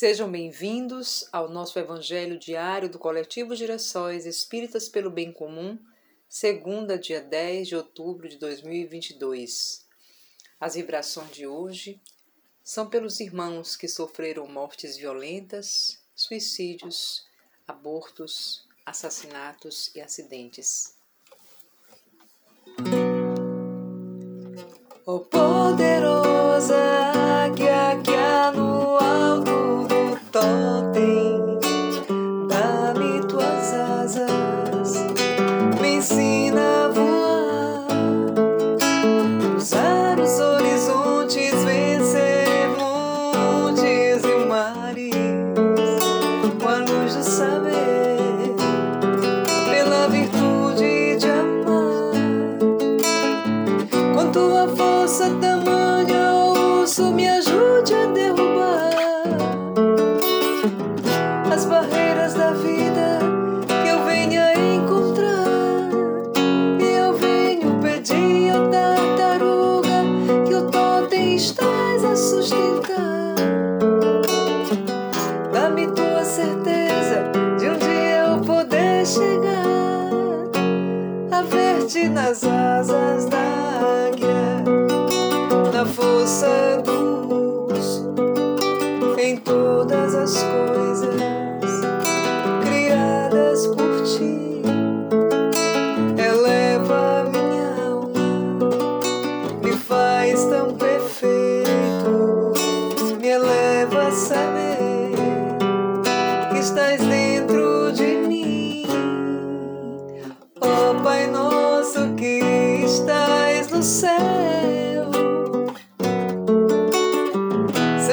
Sejam bem-vindos ao nosso Evangelho diário do Coletivo Girassóis Espíritas pelo Bem Comum, segunda, dia 10 de outubro de 2022. As vibrações de hoje são pelos irmãos que sofreram mortes violentas, suicídios, abortos, assassinatos e acidentes. O poderosa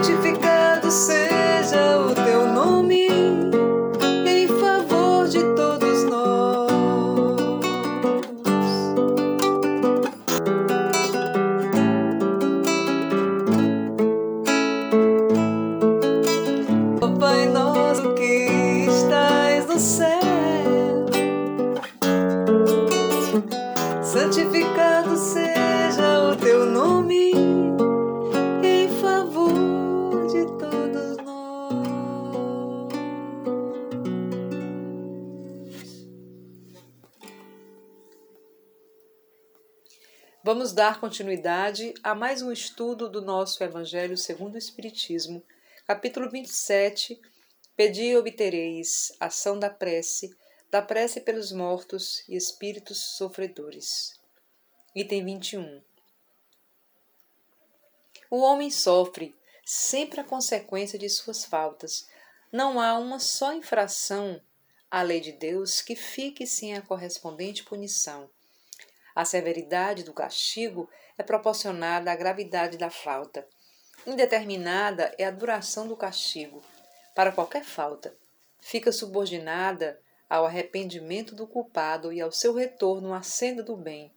santificado seja o teu nome em favor de todos nós. Ó Pai nosso que estás no céu, santificado seja o teu nome Vamos dar continuidade a mais um estudo do nosso Evangelho segundo o Espiritismo, capítulo 27. Pedi e obtereis, ação da prece, da prece pelos mortos e espíritos sofredores. Item 21. O homem sofre sempre a consequência de suas faltas. Não há uma só infração à lei de Deus que fique sem a correspondente punição. A severidade do castigo é proporcionada à gravidade da falta. Indeterminada é a duração do castigo. Para qualquer falta, fica subordinada ao arrependimento do culpado e ao seu retorno à senda do bem.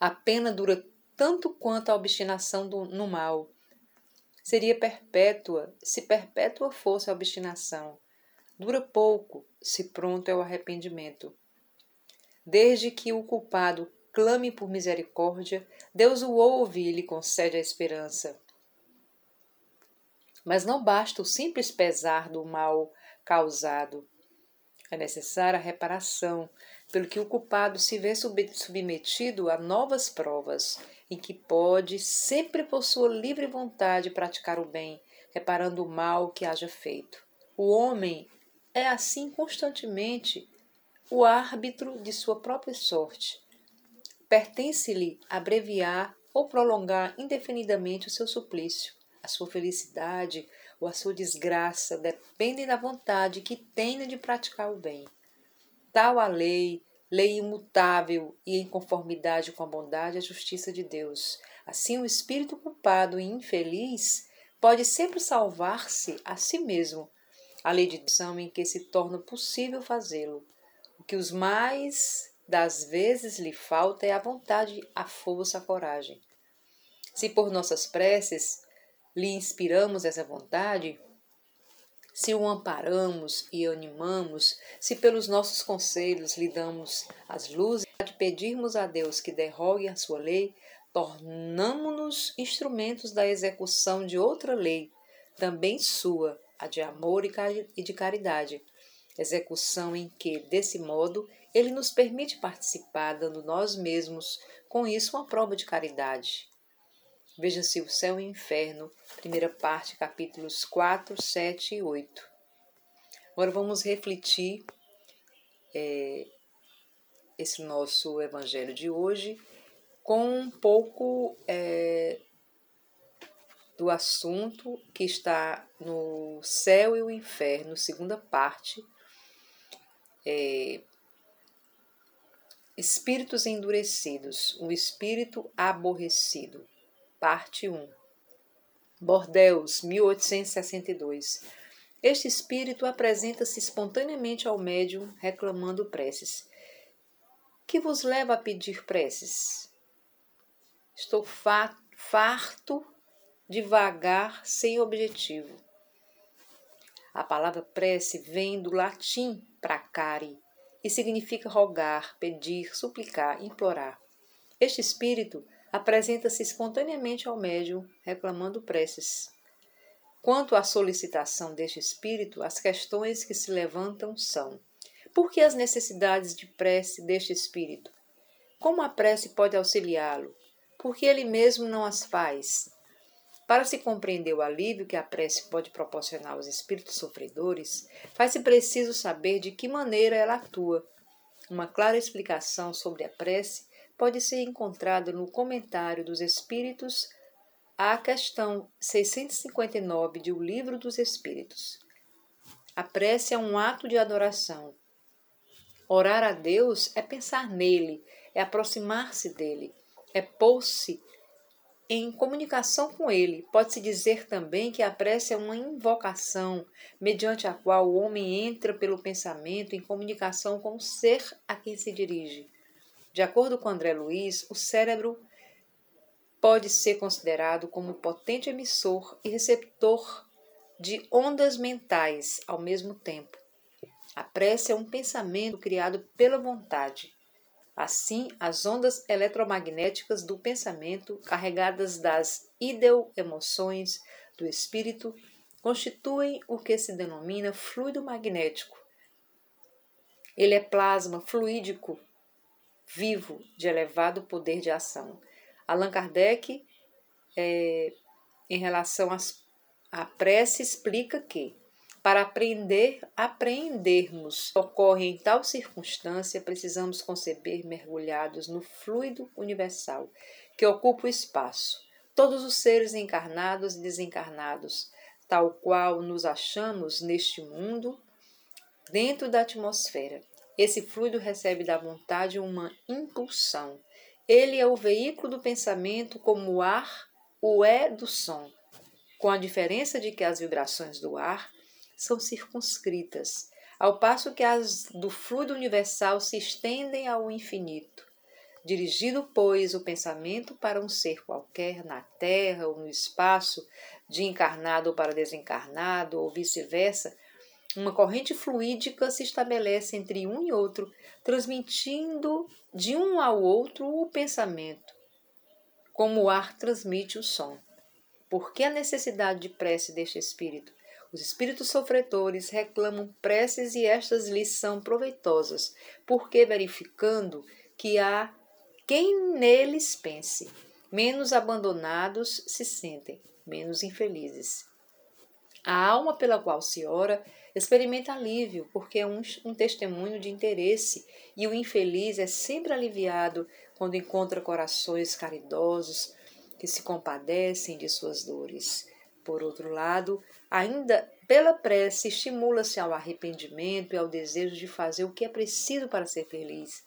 A pena dura tanto quanto a obstinação do, no mal. Seria perpétua se perpétua fosse a obstinação. Dura pouco se pronto é o arrependimento. Desde que o culpado clame por misericórdia, Deus o ouve e lhe concede a esperança. Mas não basta o simples pesar do mal causado. É necessária a reparação, pelo que o culpado se vê submetido a novas provas, em que pode, sempre por sua livre vontade, praticar o bem, reparando o mal que haja feito. O homem é assim constantemente o árbitro de sua própria sorte. Pertence-lhe abreviar ou prolongar indefinidamente o seu suplício. A sua felicidade ou a sua desgraça dependem da vontade que tenha de praticar o bem. Tal a lei, lei imutável e em conformidade com a bondade e a justiça de Deus. Assim, o espírito culpado e infeliz pode sempre salvar-se a si mesmo. A lei de Deus em que se torna possível fazê-lo. O que os mais das vezes lhe falta é a vontade, a força, a coragem. Se por nossas preces lhe inspiramos essa vontade, se o amparamos e animamos, se pelos nossos conselhos lhe damos as luzes de pedirmos a Deus que derrogue a sua lei, tornamo-nos instrumentos da execução de outra lei, também sua, a de amor e de caridade, execução em que, desse modo, ele nos permite participar, dando nós mesmos, com isso, uma prova de caridade. Veja-se o céu e o inferno, primeira parte, capítulos 4, 7 e 8. Agora vamos refletir é, esse nosso evangelho de hoje com um pouco é, do assunto que está no céu e o inferno, segunda parte. É, espíritos endurecidos, o espírito aborrecido, parte 1. Bordeus, 1862. Este espírito apresenta-se espontaneamente ao médium reclamando preces. Que vos leva a pedir preces? Estou farto devagar, sem objetivo. A palavra prece vem do latim pracare e significa rogar, pedir, suplicar, implorar. Este espírito apresenta-se espontaneamente ao médium, reclamando preces. Quanto à solicitação deste espírito, as questões que se levantam são: por que as necessidades de prece deste espírito? Como a prece pode auxiliá-lo? Por que ele mesmo não as faz? Para se compreender o alívio que a prece pode proporcionar aos espíritos sofredores, faz-se preciso saber de que maneira ela atua. Uma clara explicação sobre a prece pode ser encontrada no comentário dos Espíritos à questão 659 de O Livro dos Espíritos. A prece é um ato de adoração. Orar a Deus é pensar nele, é aproximar-se dele, é pôr-se em comunicação com ele. Pode-se dizer também que a prece é uma invocação, mediante a qual o homem entra pelo pensamento em comunicação com o ser a quem se dirige. De acordo com André Luiz, o cérebro pode ser considerado como potente emissor e receptor de ondas mentais ao mesmo tempo. A prece é um pensamento criado pela vontade Assim, as ondas eletromagnéticas do pensamento, carregadas das ideo-emoções do espírito, constituem o que se denomina fluido magnético. Ele é plasma fluídico vivo de elevado poder de ação. Allan Kardec, é, em relação às, à prece, explica que para aprender, apreendermos ocorre em tal circunstância, precisamos conceber mergulhados no fluido universal que ocupa o espaço, todos os seres encarnados e desencarnados, tal qual nos achamos neste mundo, dentro da atmosfera. Esse fluido recebe da vontade uma impulsão. Ele é o veículo do pensamento, como o ar o é do som, com a diferença de que as vibrações do ar são circunscritas, ao passo que as do fluido universal se estendem ao infinito. Dirigido, pois, o pensamento para um ser qualquer na Terra ou no espaço, de encarnado para desencarnado ou vice-versa, uma corrente fluídica se estabelece entre um e outro, transmitindo de um ao outro o pensamento, como o ar transmite o som. Por que a necessidade de prece deste espírito? Os espíritos sofredores reclamam preces e estas lhes são proveitosas, porque verificando que há quem neles pense, menos abandonados se sentem, menos infelizes. A alma pela qual se ora experimenta alívio, porque é um, um testemunho de interesse, e o infeliz é sempre aliviado quando encontra corações caridosos que se compadecem de suas dores. Por outro lado, ainda pela prece, estimula-se ao arrependimento e ao desejo de fazer o que é preciso para ser feliz.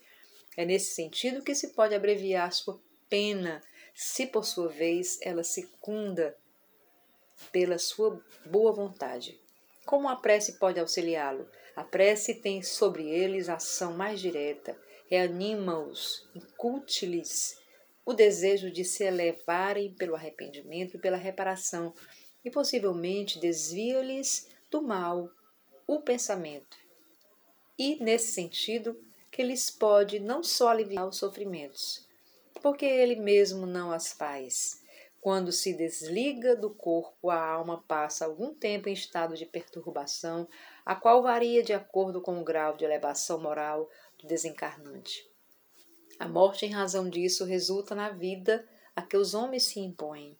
É nesse sentido que se pode abreviar sua pena, se por sua vez ela secunda pela sua boa vontade. Como a prece pode auxiliá-lo? A prece tem sobre eles ação mais direta, reanima-os, incute-lhes o desejo de se elevarem pelo arrependimento e pela reparação, e possivelmente desvia-lhes do mal o pensamento. E, nesse sentido, que lhes pode não só aliviar os sofrimentos, porque ele mesmo não as faz. Quando se desliga do corpo, a alma passa algum tempo em estado de perturbação, a qual varia de acordo com o grau de elevação moral do desencarnante. A morte, em razão disso, resulta na vida a que os homens se impõem.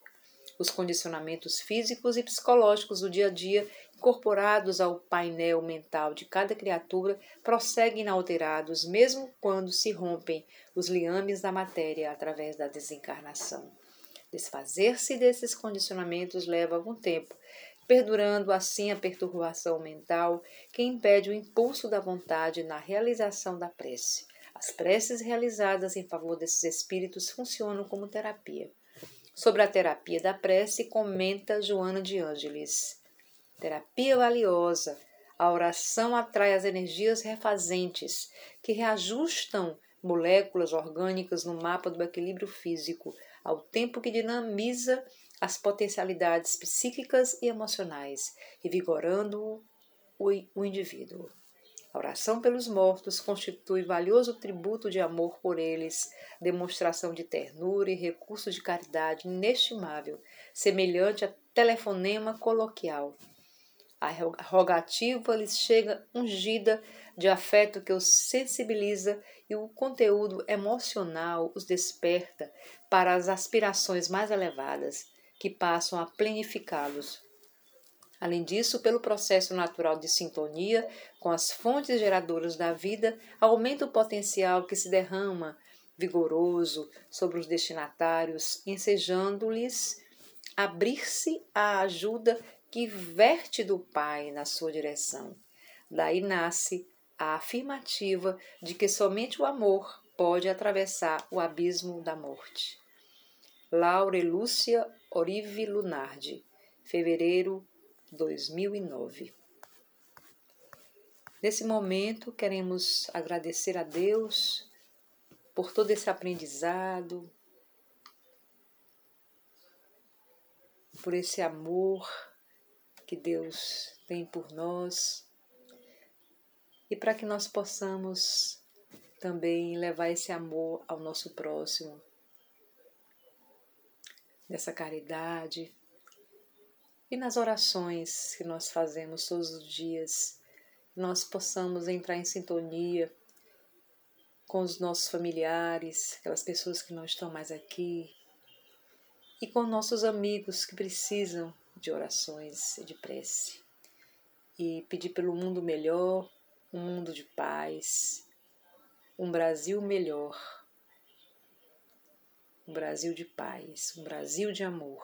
Os condicionamentos físicos e psicológicos do dia a dia, incorporados ao painel mental de cada criatura, prosseguem inalterados, mesmo quando se rompem os liames da matéria através da desencarnação. Desfazer-se desses condicionamentos leva algum tempo, perdurando assim a perturbação mental que impede o impulso da vontade na realização da prece. As preces realizadas em favor desses espíritos funcionam como terapia. Sobre a terapia da prece, comenta Joana de Ângeles. Terapia valiosa. A oração atrai as energias refazentes, que reajustam moléculas orgânicas no mapa do equilíbrio físico, ao tempo que dinamiza as potencialidades psíquicas e emocionais, revigorando o, o indivíduo. A oração pelos mortos constitui valioso tributo de amor por eles, demonstração de ternura e recurso de caridade inestimável, semelhante a telefonema coloquial. A rogativa lhes chega ungida de afeto que os sensibiliza e o conteúdo emocional os desperta para as aspirações mais elevadas, que passam a planificá-los Além disso, pelo processo natural de sintonia com as fontes geradoras da vida, aumenta o potencial que se derrama vigoroso sobre os destinatários, ensejando-lhes abrir-se à ajuda que verte do Pai na sua direção. Daí nasce a afirmativa de que somente o amor pode atravessar o abismo da morte. Laura Lúcia Orive Lunardi, fevereiro 2009. Nesse momento, queremos agradecer a Deus por todo esse aprendizado, por esse amor que Deus tem por nós e para que nós possamos também levar esse amor ao nosso próximo, nessa caridade, e nas orações que nós fazemos todos os dias, nós possamos entrar em sintonia com os nossos familiares, aquelas pessoas que não estão mais aqui, e com nossos amigos que precisam de orações e de prece. E pedir pelo mundo melhor, um mundo de paz, um Brasil melhor, um Brasil de paz, um Brasil de amor.